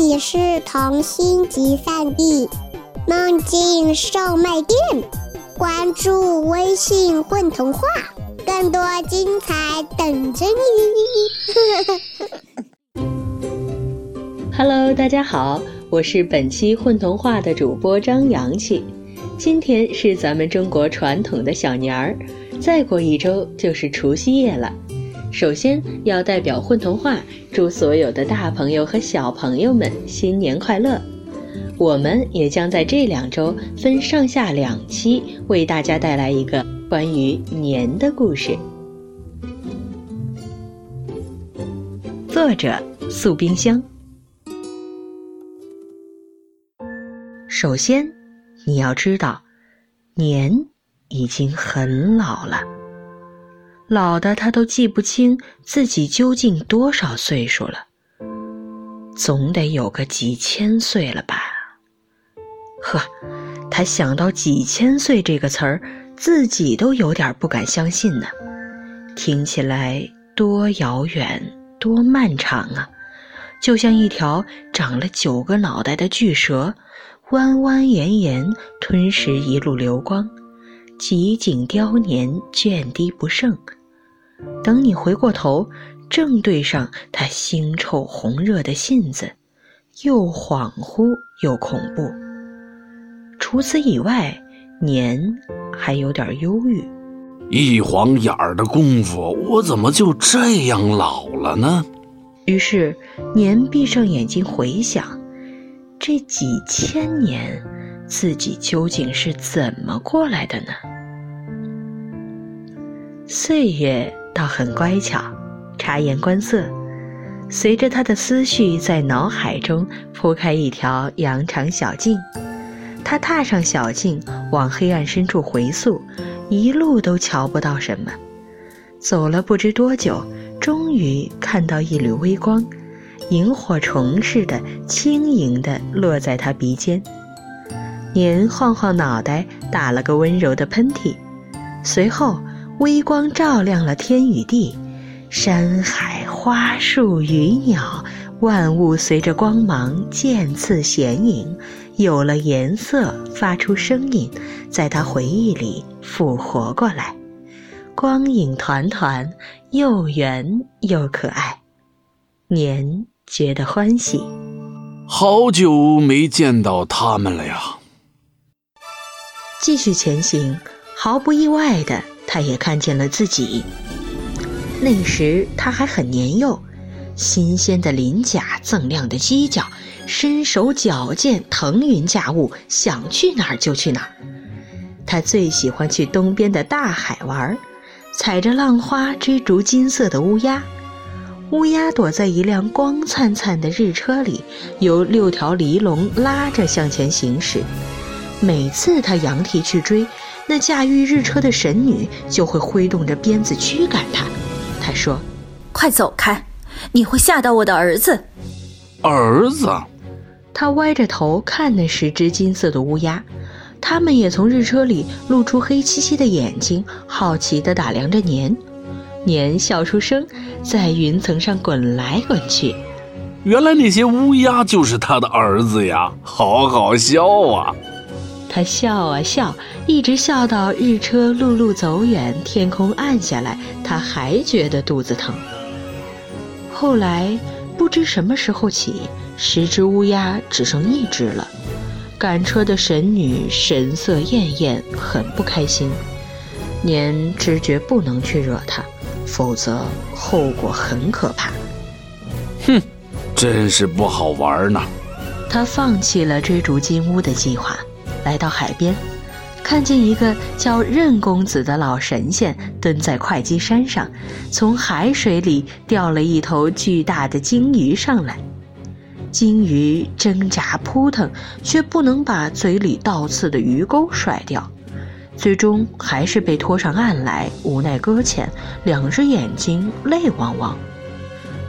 你是童心集散地，梦境售卖店。关注微信“混童话”，更多精彩等着你。Hello，大家好，我是本期“混童话”的主播张阳气。今天是咱们中国传统的小年儿，再过一周就是除夕夜了。首先要代表混童话祝所有的大朋友和小朋友们新年快乐。我们也将在这两周分上下两期为大家带来一个关于年的故事。作者：素冰箱。首先，你要知道，年已经很老了。老的他都记不清自己究竟多少岁数了，总得有个几千岁了吧？呵，他想到“几千岁”这个词儿，自己都有点不敢相信呢。听起来多遥远、多漫长啊！就像一条长了九个脑袋的巨蛇，弯弯延延吞食一路流光，极景凋年，倦低不胜。等你回过头，正对上他腥臭红热的信子，又恍惚又恐怖。除此以外，年还有点忧郁。一晃眼儿的功夫，我怎么就这样老了呢？于是，年闭上眼睛回想，这几千年，自己究竟是怎么过来的呢？岁月。倒很乖巧，察言观色，随着他的思绪在脑海中铺开一条羊肠小径，他踏上小径，往黑暗深处回溯，一路都瞧不到什么。走了不知多久，终于看到一缕微光，萤火虫似的轻盈地落在他鼻尖。年晃晃脑袋，打了个温柔的喷嚏，随后。微光照亮了天与地，山海花树鱼鸟，万物随着光芒渐次显影，有了颜色，发出声音，在他回忆里复活过来，光影团团，又圆又可爱。年觉得欢喜，好久没见到他们了呀。继续前行，毫不意外的。他也看见了自己。那时他还很年幼，新鲜的鳞甲，锃亮的犄角，身手矫健，腾云驾雾，想去哪儿就去哪儿。他最喜欢去东边的大海玩，踩着浪花追逐金色的乌鸦。乌鸦躲在一辆光灿灿的日车里，由六条离龙拉着向前行驶。每次他扬蹄去追。那驾驭日车的神女就会挥动着鞭子驱赶他。他说：“快走开，你会吓到我的儿子。”儿子，他歪着头看那十只金色的乌鸦，它们也从日车里露出黑漆漆的眼睛，好奇地打量着年。年笑出声，在云层上滚来滚去。原来那些乌鸦就是他的儿子呀，好好笑啊！他笑啊笑，一直笑到日车陆路走远，天空暗下来，他还觉得肚子疼。后来不知什么时候起，十只乌鸦只剩一只了。赶车的神女神色艳艳，很不开心。年知觉不能去惹她，否则后果很可怕。哼，真是不好玩呢。他放弃了追逐金乌的计划。来到海边，看见一个叫任公子的老神仙蹲在会稽山上，从海水里钓了一头巨大的鲸鱼上来。鲸鱼挣扎扑腾，却不能把嘴里倒刺的鱼钩甩掉，最终还是被拖上岸来，无奈搁浅，两只眼睛泪汪汪。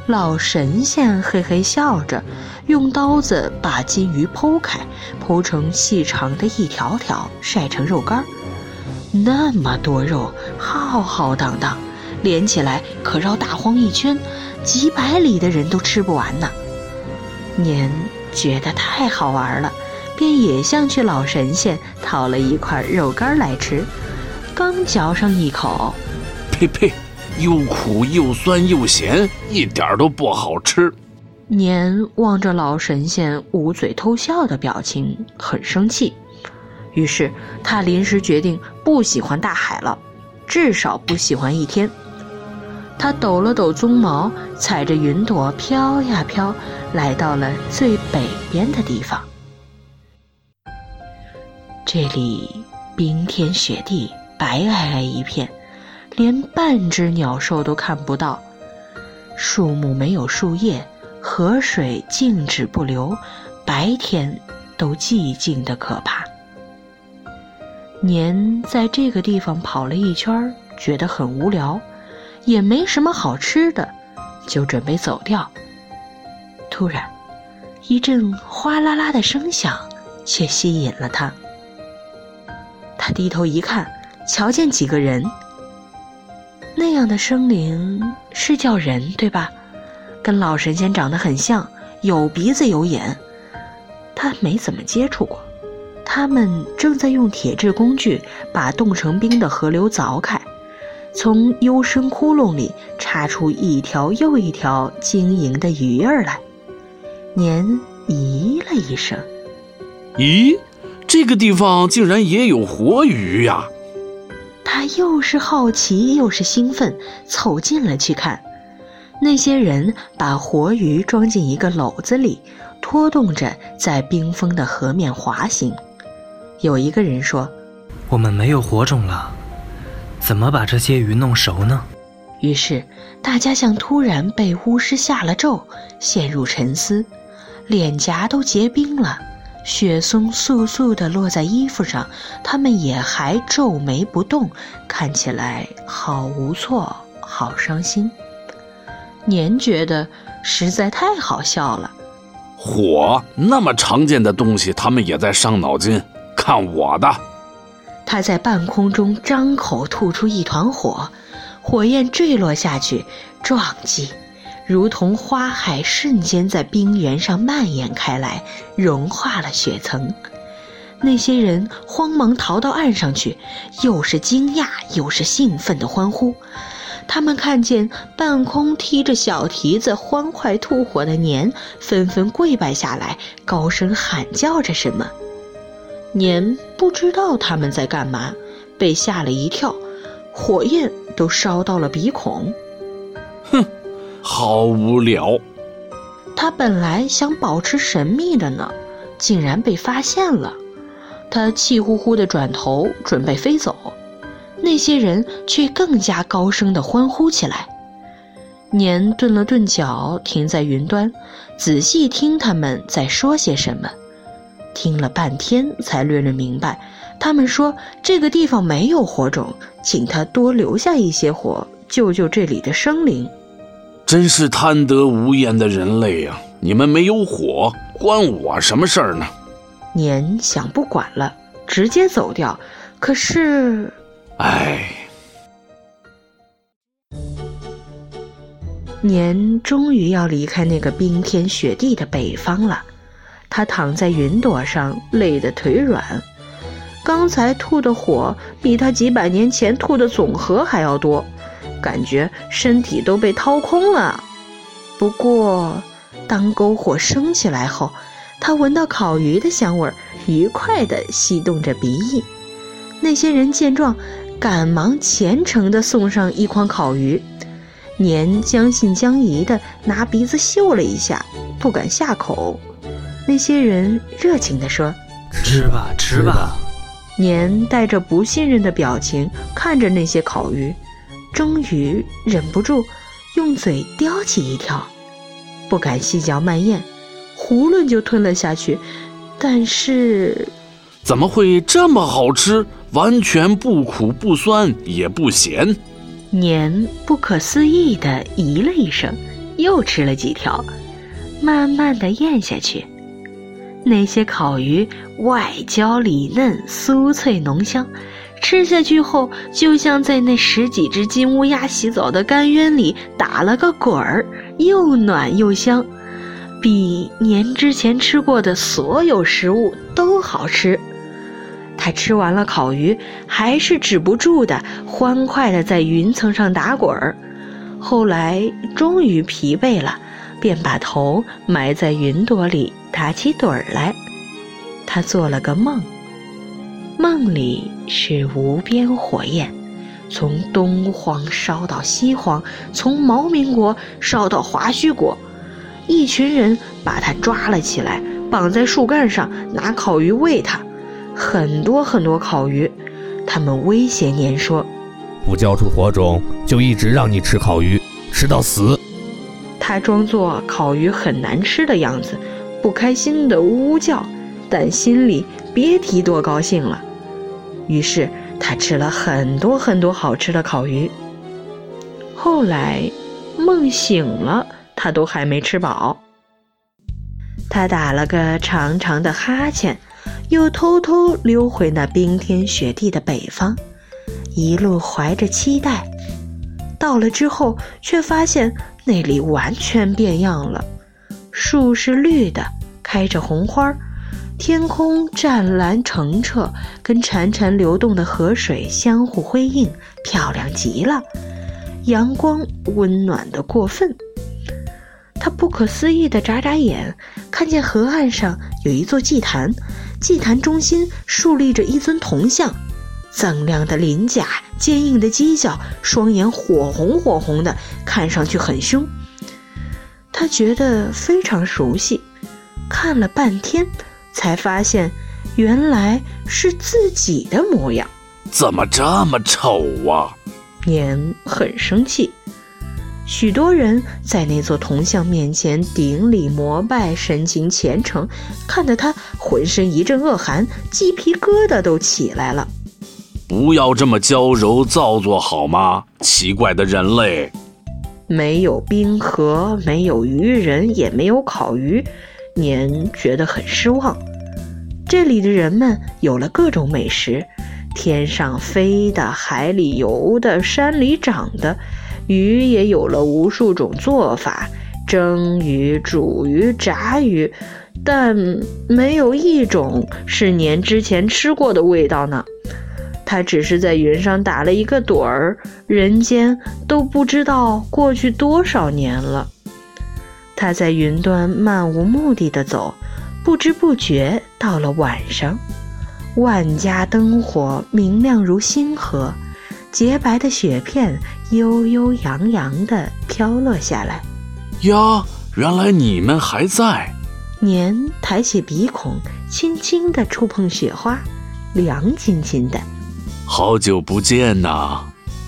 老神仙嘿嘿笑着，用刀子把金鱼剖开，剖成细长的一条条，晒成肉干儿。那么多肉，浩浩荡荡，连起来可绕大荒一圈，几百里的人都吃不完呢。年觉得太好玩了，便也向去老神仙讨了一块肉干来吃。刚嚼上一口，呸呸，又苦又酸又咸，一点都不好吃。年望着老神仙捂嘴偷笑的表情，很生气。于是他临时决定不喜欢大海了，至少不喜欢一天。他抖了抖鬃毛，踩着云朵飘呀飘，来到了最北边的地方。这里冰天雪地，白皑皑一片，连半只鸟兽都看不到。树木没有树叶，河水静止不流，白天都寂静的可怕。年在这个地方跑了一圈，觉得很无聊，也没什么好吃的，就准备走掉。突然，一阵哗啦啦的声响却吸引了他。他低头一看，瞧见几个人。那样的生灵是叫人对吧？跟老神仙长得很像，有鼻子有眼。他没怎么接触过。他们正在用铁制工具把冻成冰的河流凿开，从幽深窟窿里插出一条又一条晶莹的鱼儿来。年咦了一声：“咦，这个地方竟然也有活鱼呀！”他又是好奇又是兴奋，凑近了去看。那些人把活鱼装进一个篓子里，拖动着在冰封的河面滑行。有一个人说：“我们没有火种了，怎么把这些鱼弄熟呢？”于是大家像突然被巫师下了咒，陷入沉思，脸颊都结冰了，雪松簌簌地落在衣服上，他们也还皱眉不动，看起来好无措，好伤心。年觉得实在太好笑了，火那么常见的东西，他们也在伤脑筋。看我的！他在半空中张口吐出一团火，火焰坠落下去，撞击，如同花海，瞬间在冰原上蔓延开来，融化了雪层。那些人慌忙逃到岸上去，又是惊讶又是兴奋的欢呼。他们看见半空踢着小蹄子欢快吐火的年，纷纷跪拜下来，高声喊叫着什么。年不知道他们在干嘛，被吓了一跳，火焰都烧到了鼻孔。哼，好无聊。他本来想保持神秘的呢，竟然被发现了。他气呼呼地转头准备飞走，那些人却更加高声地欢呼起来。年顿了顿脚，停在云端，仔细听他们在说些什么。听了半天，才略略明白，他们说这个地方没有火种，请他多留下一些火，救救这里的生灵。真是贪得无厌的人类呀！你们没有火，关我什么事儿呢？年想不管了，直接走掉。可是，哎，年终于要离开那个冰天雪地的北方了。他躺在云朵上，累得腿软。刚才吐的火比他几百年前吐的总和还要多，感觉身体都被掏空了。不过，当篝火升起来后，他闻到烤鱼的香味儿，愉快地吸动着鼻翼。那些人见状，赶忙虔诚地送上一筐烤鱼。年将信将疑地拿鼻子嗅了一下，不敢下口。那些人热情地说：“吃吧，吃吧。”年带着不信任的表情看着那些烤鱼，终于忍不住用嘴叼起一条，不敢细嚼慢咽，囫囵就吞了下去。但是，怎么会这么好吃？完全不苦不酸也不咸。年不可思议的咦了一声，又吃了几条，慢慢的咽下去。那些烤鱼外焦里嫩，酥脆浓香，吃下去后就像在那十几只金乌鸦洗澡的甘渊里打了个滚儿，又暖又香。比年之前吃过的所有食物都好吃。他吃完了烤鱼，还是止不住的欢快的在云层上打滚儿。后来终于疲惫了，便把头埋在云朵里打起盹儿来。他做了个梦，梦里是无边火焰，从东荒烧到西荒，从毛民国烧到华胥国。一群人把他抓了起来，绑在树干上，拿烤鱼喂他。很多很多烤鱼，他们威胁年说：“不交出火种，就一直让你吃烤鱼，吃到死。”他装作烤鱼很难吃的样子，不开心的呜呜叫，但心里别提多高兴了。于是他吃了很多很多好吃的烤鱼。后来梦醒了，他都还没吃饱。他打了个长长的哈欠。又偷偷溜回那冰天雪地的北方，一路怀着期待。到了之后，却发现那里完全变样了：树是绿的，开着红花；天空湛蓝澄澈，跟潺潺流动的河水相互辉映，漂亮极了。阳光温暖的过分。他不可思议的眨眨眼，看见河岸上有一座祭坛。祭坛中心竖立着一尊铜像，锃亮的鳞甲，坚硬的犄角，双眼火红火红的，看上去很凶。他觉得非常熟悉，看了半天，才发现原来是自己的模样。怎么这么丑啊！年很生气。许多人在那座铜像面前顶礼膜拜，神情虔诚，看得他浑身一阵恶寒，鸡皮疙瘩都起来了。不要这么娇柔造作好吗？奇怪的人类！没有冰河，没有鱼人，也没有烤鱼，年觉得很失望。这里的人们有了各种美食，天上飞的，海里游的，山里长的。鱼也有了无数种做法，蒸鱼、煮鱼、炸鱼，但没有一种是年之前吃过的味道呢。他只是在云上打了一个盹儿，人间都不知道过去多少年了。他在云端漫无目的的走，不知不觉到了晚上，万家灯火明亮如星河。洁白的雪片悠悠扬扬地飘落下来。呀，原来你们还在！年抬起鼻孔，轻轻地触碰雪花，凉津津的。好久不见呐，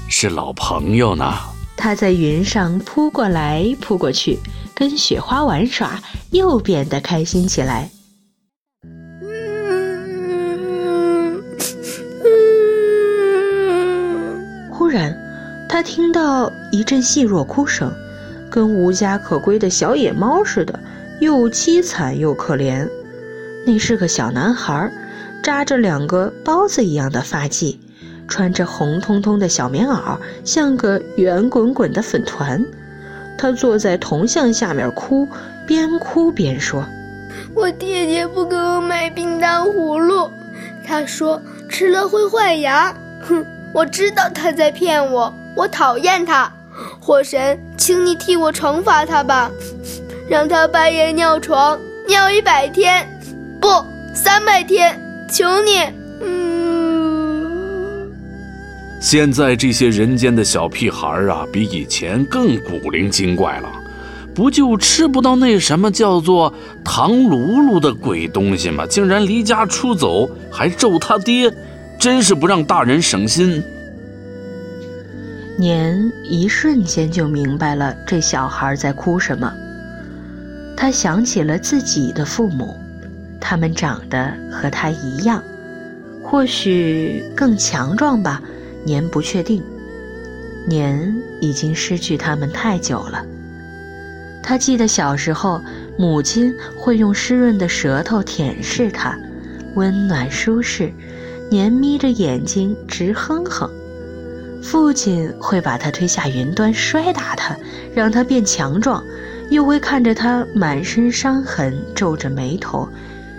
是老朋友呢。他在云上扑过来扑过去，跟雪花玩耍，又变得开心起来。忽然他听到一阵细弱哭声，跟无家可归的小野猫似的，又凄惨又可怜。那是个小男孩，扎着两个包子一样的发髻，穿着红彤彤的小棉袄，像个圆滚滚的粉团。他坐在铜像下面哭，边哭边说：“我爹爹不给我买冰糖葫芦，他说吃了会坏牙。哼，我知道他在骗我。”我讨厌他，火神，请你替我惩罚他吧，让他半夜尿床，尿一百天，不，三百天，求你。嗯。现在这些人间的小屁孩啊，比以前更古灵精怪了，不就吃不到那什么叫做糖葫芦的鬼东西吗？竟然离家出走，还咒他爹，真是不让大人省心。年一瞬间就明白了这小孩在哭什么。他想起了自己的父母，他们长得和他一样，或许更强壮吧。年不确定。年已经失去他们太久了。他记得小时候，母亲会用湿润的舌头舔舐他，温暖舒适。年眯着眼睛直哼哼。父亲会把他推下云端，摔打他，让他变强壮，又会看着他满身伤痕，皱着眉头，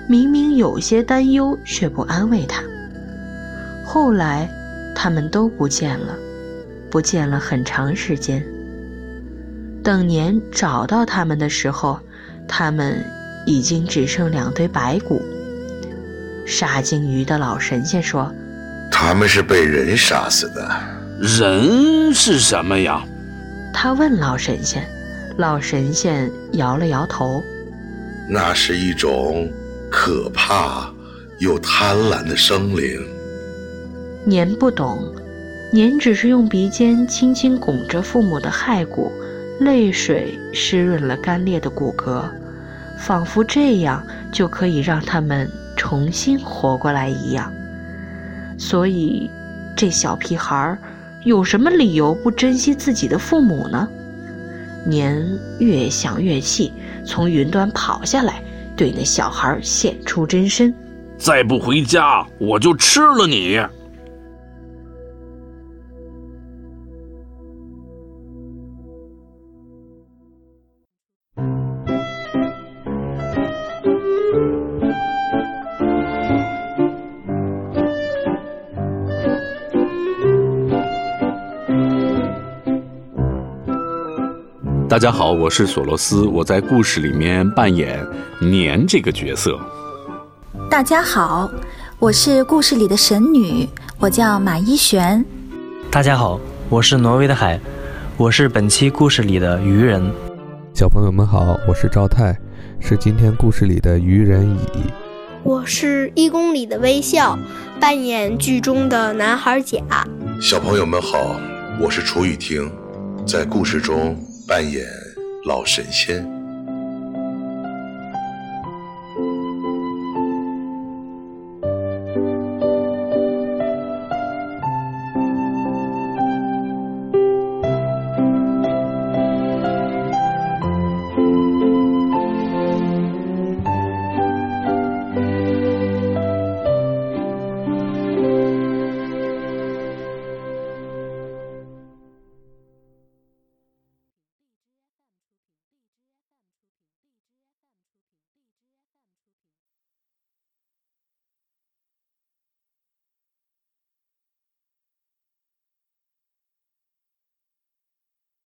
明明有些担忧，却不安慰他。后来，他们都不见了，不见了很长时间。等年找到他们的时候，他们已经只剩两堆白骨。杀鲸鱼的老神仙说：“他们是被人杀死的。人是什么呀？”他问老神仙。老神仙摇了摇头：“那是一种可怕又贪婪的生灵。”年不懂，年只是用鼻尖轻轻拱着父母的骸骨，泪水湿润了干裂的骨骼，仿佛这样就可以让他们重新活过来一样。所以，这小屁孩儿有什么理由不珍惜自己的父母呢？年越想越气，从云端跑下来，对那小孩现出真身：“再不回家，我就吃了你！”大家好，我是索罗斯，我在故事里面扮演年这个角色。大家好，我是故事里的神女，我叫马一璇。大家好，我是挪威的海，我是本期故事里的渔人。小朋友们好，我是赵泰，是今天故事里的渔人乙。我是一公里的微笑，扮演剧中的男孩甲。小朋友们好，我是楚雨婷，在故事中。扮演老神仙。